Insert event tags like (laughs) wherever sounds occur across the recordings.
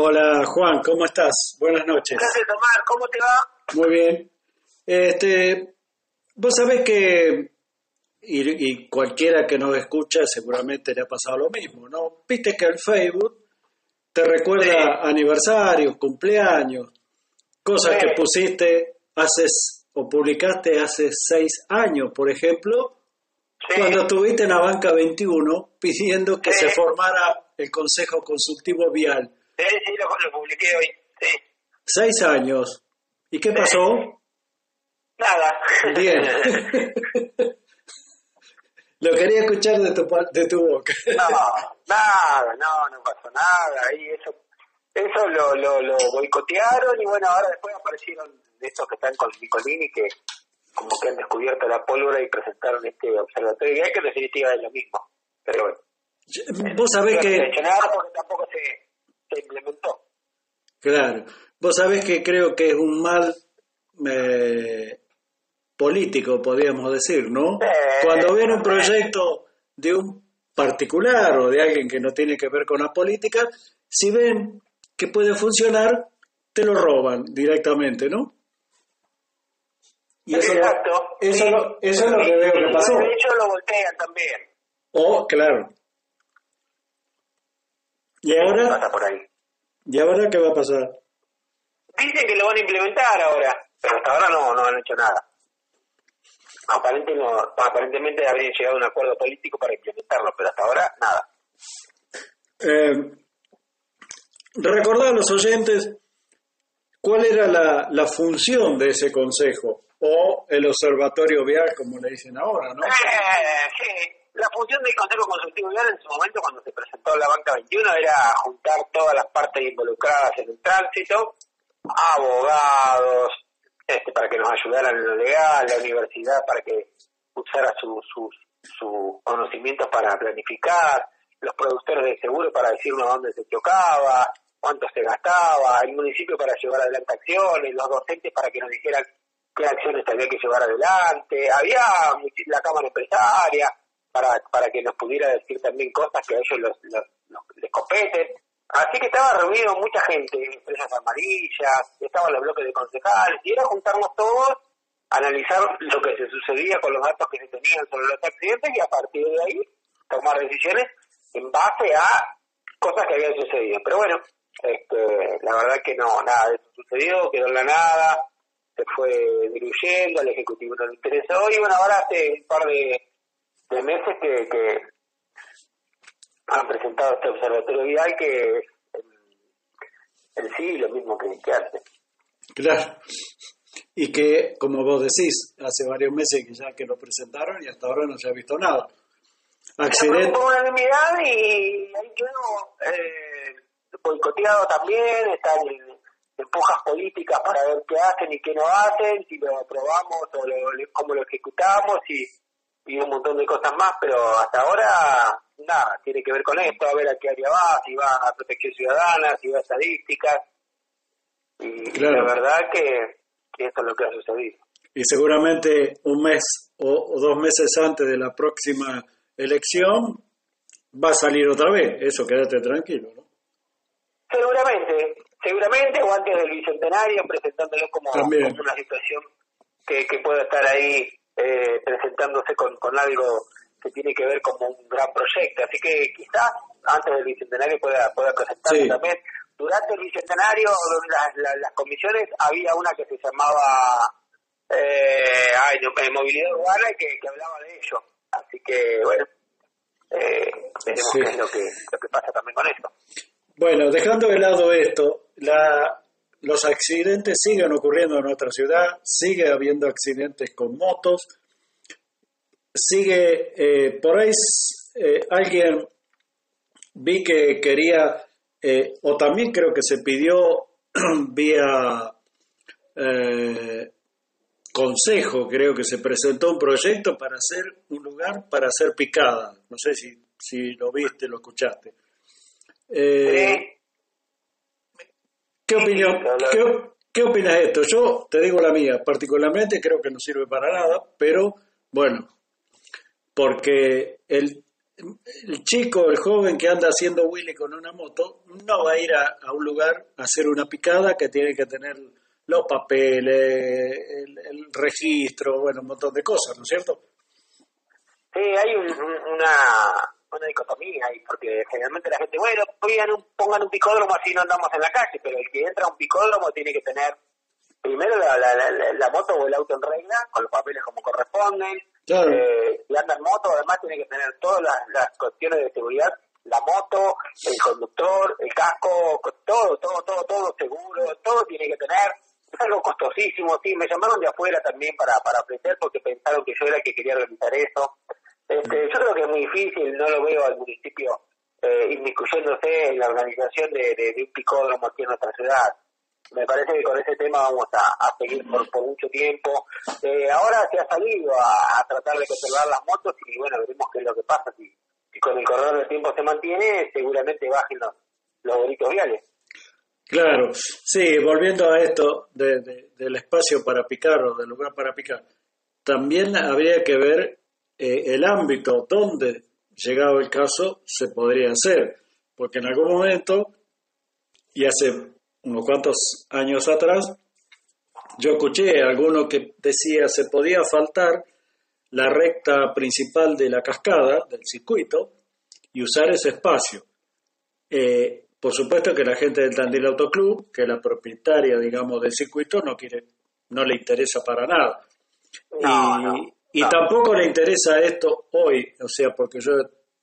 Hola Juan, ¿cómo estás? Buenas noches. Gracias, Tomás. ¿Cómo te va? Muy bien. Este, vos sabés que, y, y cualquiera que nos escucha seguramente le ha pasado lo mismo, ¿no? Viste que el Facebook te recuerda aniversarios, cumpleaños, cosas Sí. que pusiste hace o publicaste hace seis años, por ejemplo, Sí. cuando estuviste en la banca 21 pidiendo que Sí. se formara el Consejo Consultivo Vial. Sí, sí, lo, lo publiqué hoy. Sí. Seis años. ¿Y qué pasó? Nada. Bien. (laughs) Lo quería escuchar de tu, de tu boca. no, nada, no, no pasó nada. Y eso eso lo, lo, lo boicotearon y bueno, ahora después aparecieron estos que están con Nicolini que como que han descubierto la pólvora y presentaron este observatorio y que en definitiva es lo mismo. Pero bueno. Vos sabés no que, porque tampoco se, se implementó. claro, vos sabés que creo que es un mal eh, político, podríamos decir, ¿no? Cuando viene un proyecto de un particular o de alguien que no tiene que ver con la política, si ven que puede funcionar, te lo roban directamente, ¿no? Y eso, Exacto. eso, Sí. eso es lo que veo que pasó. De hecho lo voltean también. Oh, claro. ¿Y ahora? Pasa por ahí. ¿Y ahora qué va a pasar? Dicen que lo van a implementar ahora, pero hasta ahora no, no han hecho nada. Aparente no, aparentemente habrían llegado a un acuerdo político para implementarlo, pero hasta ahora nada. Eh, recordar a los oyentes cuál era la, la función de ese consejo o el observatorio vial, como le dicen ahora, ¿no? Eh, sí, la función del Consejo Consultivo Vial en su momento, cuando se presentó la Banca 21, era juntar todas las partes involucradas en el tránsito, abogados, este, para que nos ayudaran en lo legal, la universidad para que usara sus sus sus conocimientos para planificar, los productores de seguro para decirnos dónde se chocaba, cuánto se gastaba, el municipio para llevar adelante acciones, los docentes para que nos dijeran qué acciones había que llevar adelante, había la Cámara Empresaria para, para que nos pudiera decir también cosas que a ellos los, los- les competen. Así que estaba reunido mucha gente, empresas amarillas, estaban los bloques de concejales, y era juntarnos todos, analizar lo que se sucedía con los datos que se tenían sobre los accidentes y a partir de ahí tomar decisiones en base a cosas que habían sucedido. Pero bueno, este, la verdad que no, nada de eso sucedió, quedó en la nada, se fue diluyendo, al Ejecutivo no le interesó y bueno, ahora hace un par de, de meses que, que han presentado este observatorio vial que en, en sí lo mismo que, que antes. Claro. Y que, como vos decís, hace varios meses que ya que lo presentaron y hasta ahora no se ha visto nada. Accidente. Por unanimidad y ahí quedó eh, boicoteado también, están en, en pujas políticas para ver qué hacen y qué no hacen, si lo aprobamos o lo, cómo lo ejecutamos y, y un montón de cosas más, pero hasta ahora nada, tiene que ver con esto, a ver a qué área va, si va a protección ciudadana, si va a estadísticas, y Claro. la verdad que, que esto es lo que ha sucedido. Y seguramente un mes o, o dos meses antes de la próxima elección va a salir otra vez. Eso, quédate tranquilo, ¿no? Seguramente, seguramente, o antes del bicentenario, presentándolo como, como una situación que, que pueda estar ahí eh, presentándose con, con algo que tiene que ver como un gran proyecto. Así que quizás antes del bicentenario pueda, pueda presentarse Sí. también. Durante el bicentenario, las, las, las comisiones, había una que se llamaba eh, ay, no, eh, Movilidad Urbana que, que hablaba de ello. Así que, bueno, eh, veremos Sí. qué es lo que, lo que pasa también con esto. Bueno, dejando de lado esto, la, los accidentes siguen ocurriendo en nuestra ciudad, sigue habiendo accidentes con motos, sigue, eh, por ahí eh, alguien vi que quería, eh, o también creo que se pidió (clears throat) vía eh, consejo, creo que se presentó un proyecto para hacer un lugar para hacer picada. No sé si, si lo viste, lo escuchaste. Sí. ¿Qué opinión? ¿Qué, qué opinas de esto? Yo te digo la mía, particularmente creo que no sirve para nada, pero bueno, porque el, el chico, el joven que anda haciendo Willy con una moto, no va a ir a, un lugar a hacer una picada que tiene que tener los papeles, el, registro, bueno, un montón de cosas, ¿no es cierto? Sí, hay una, una dicotomía ahí, porque generalmente la gente, bueno, pongan un, picódromo así no andamos en la calle, pero el que entra a un picódromo tiene que tener primero la, la, moto o el auto en regla, con los papeles como corresponden, eh, si anda en moto, además tiene que tener todas las, cuestiones de seguridad, la moto, el conductor, el casco, todo, todo, todo, todo seguro, todo tiene que tener. Es algo costosísimo, sí, me llamaron de afuera también para, para aprender porque pensaron que yo era el que quería realizar eso. Este, yo creo que es muy difícil, no lo veo al municipio eh, inmiscuyéndose en la organización de, de, de un picódromo aquí en nuestra ciudad me parece que con ese tema vamos a, seguir por, por, mucho tiempo. Eh, ahora se ha salido a, tratar de conservar las motos y bueno, veremos qué es lo que pasa. Si, con el corredor del tiempo se mantiene, seguramente bajen los, los viales. Claro, sí, volviendo a esto de, del espacio para picar o del lugar para picar, también habría que ver eh, el ámbito donde, llegado el caso, se podría hacer, porque en algún momento, y hace unos cuantos años atrás, yo escuché a alguno que decía se podía faltar la recta principal de la cascada, del circuito, y usar ese espacio. Eh, por supuesto que la gente del Tandil Autoclub, que es la propietaria, digamos, del circuito, no quiere, no le interesa para nada. y, y tampoco le interesa esto hoy, o sea, porque yo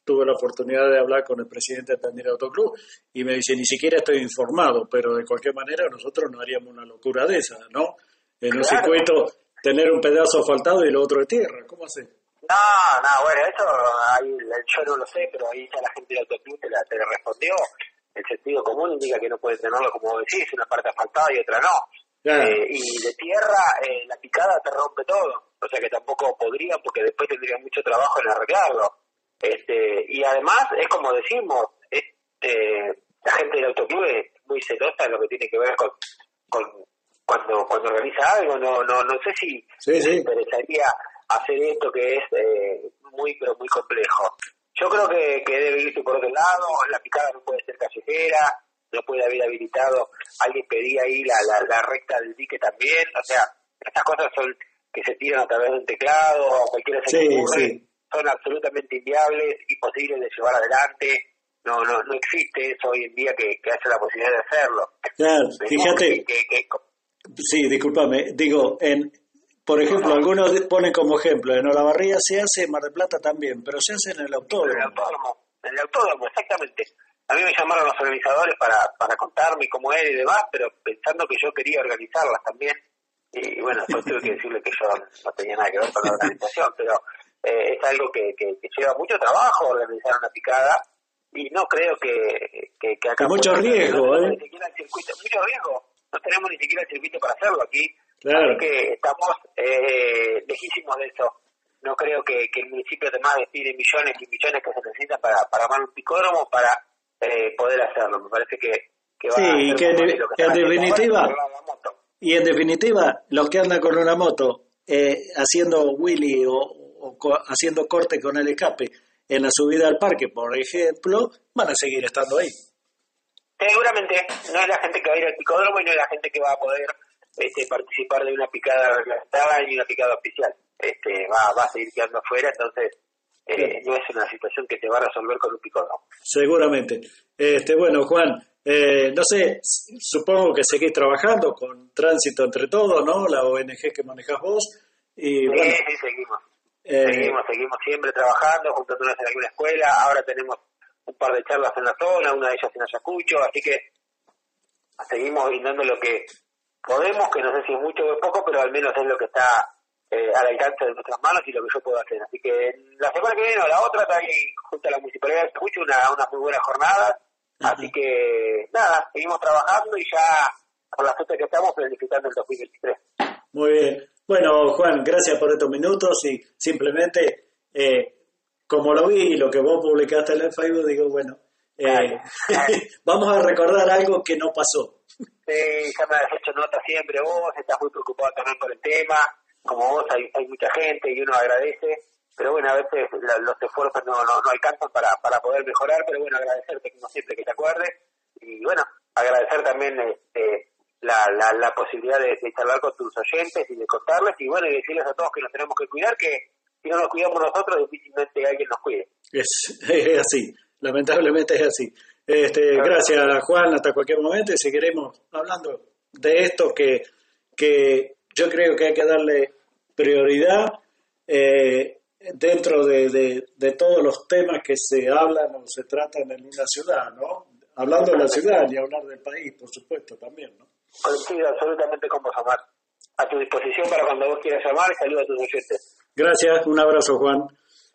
tuve la oportunidad de hablar con el presidente de Tandil Autoclub y me dice, ni siquiera estoy informado, pero de cualquier manera nosotros no haríamos una locura de esa, ¿no? En un circuito tener un pedazo asfaltado y el otro de tierra, ¿cómo hace? No, no, bueno, eso ahí, yo no lo sé, pero ahí ya la gente del Autoclub te, te respondió. El sentido común indica que no puede tenerlo, como decís, una parte asfaltada y otra no. Eh, y de tierra, eh, la picada te rompe todo. O sea que tampoco podrían, porque después tendrían mucho trabajo en arreglarlo. Este, y además, es como decimos, este, la gente del autoclub es muy celosa en lo que tiene que ver con, con cuando cuando organiza algo. No no no sé si me interesaría hacer esto que es eh, muy, pero muy complejo. Yo creo que, que debe irse por otro lado, la picada no puede ser callejera, no puede haber habilitado, alguien pedía ahí la, la, recta del dique también, o sea, estas cosas son que se tiran a través de un teclado o cualquiera se sí, sí son absolutamente inviables, imposibles de llevar adelante. No, no, no existe eso hoy en día que, que haya la posibilidad de hacerlo. Claro, fíjate. sí, discúlpame. Digo, en, por ejemplo, algunos ponen como ejemplo, en Olavarría se hace, en Mar del Plata también, pero se hace en el autódromo. En el autódromo, en el autódromo, exactamente. A mí me llamaron los organizadores para, para contarme cómo era y demás, pero pensando que yo quería organizarlas también. Y bueno, después tuve que (laughs) decirle que yo no tenía nada que ver con la organización, pero eh, es algo que, que, lleva mucho trabajo organizar una picada y no creo que, que, que acá... Mucho riesgo, ¿eh? mucho riesgo. No tenemos ni siquiera el circuito para hacerlo aquí. Claro. que estamos eh, lejísimos de eso. No creo que, que el municipio además destine millones y millones que se necesitan para, para armar un picódromo para eh, poder hacerlo. Me parece que, que va sí, a y que, en definitiva... Y en definitiva, los que andan con una moto eh, haciendo Willy o, haciendo corte con el escape en la subida al parque, por ejemplo, van a seguir estando ahí. Seguramente no es la gente que va a ir al picódromo y no es la gente que va a poder este, participar de una picada reglamentada ni una picada oficial. Este, va, va a seguir quedando afuera, entonces eh, no es una situación que se va a resolver con un picódromo. Seguramente. Este, bueno, Juan, eh, no sé, supongo que seguís trabajando con Tránsito Entre Todos, ¿no? La ONG que manejas vos. Y, sí, sí, seguimos. Eh, seguimos, seguimos siempre trabajando, juntándonos en alguna escuela. Ahora tenemos un par de charlas en la zona, una de ellas en Ayacucho, así que seguimos brindando lo que podemos, que no sé si es mucho o es poco, pero al menos es lo que está eh, al alcance de nuestras manos y lo que yo puedo hacer. Así que la semana que viene o la otra, también junto a la Municipalidad de Ayacucho, una, una muy buena jornada. Así que nada, seguimos trabajando y ya por la fecha que estamos planificando el 2023. Muy bien. Bueno, Juan, gracias por estos minutos y simplemente, eh, como lo vi y lo que vos publicaste en el Facebook, digo, bueno, eh, (laughs) vamos a recordar algo que no pasó. Sí, ya me has hecho nota siempre vos, estás muy preocupado también por el tema, como vos hay, mucha gente y uno agradece pero bueno, a veces los esfuerzos no, no, no, alcanzan para, para poder mejorar, pero bueno, agradecerte como siempre que te acuerdes y bueno, agradecer también este, la, la, la posibilidad de, de, charlar con tus oyentes y de contarles y bueno, y decirles a todos que nos tenemos que cuidar, que si no nos cuidamos nosotros, difícilmente alguien nos cuide. Es, (laughs) es así, lamentablemente es así. Este, gracias Juan, hasta cualquier momento y seguiremos hablando de esto que, que yo creo que hay que darle prioridad eh, dentro de, de, de, todos los temas que se hablan o se tratan en una ciudad, ¿no? Hablando de la ciudad y hablar del país, por supuesto, también, ¿no? Coincido absolutamente con vos, Omar. A tu disposición para cuando vos quieras llamar saludos a tus oyentes. Gracias, un abrazo, Juan.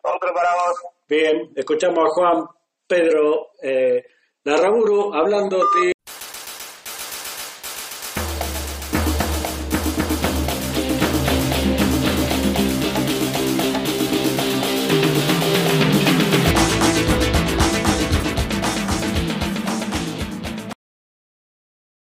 Otro para vos. Bien, escuchamos a Juan Pedro eh, Larraburu hablando de...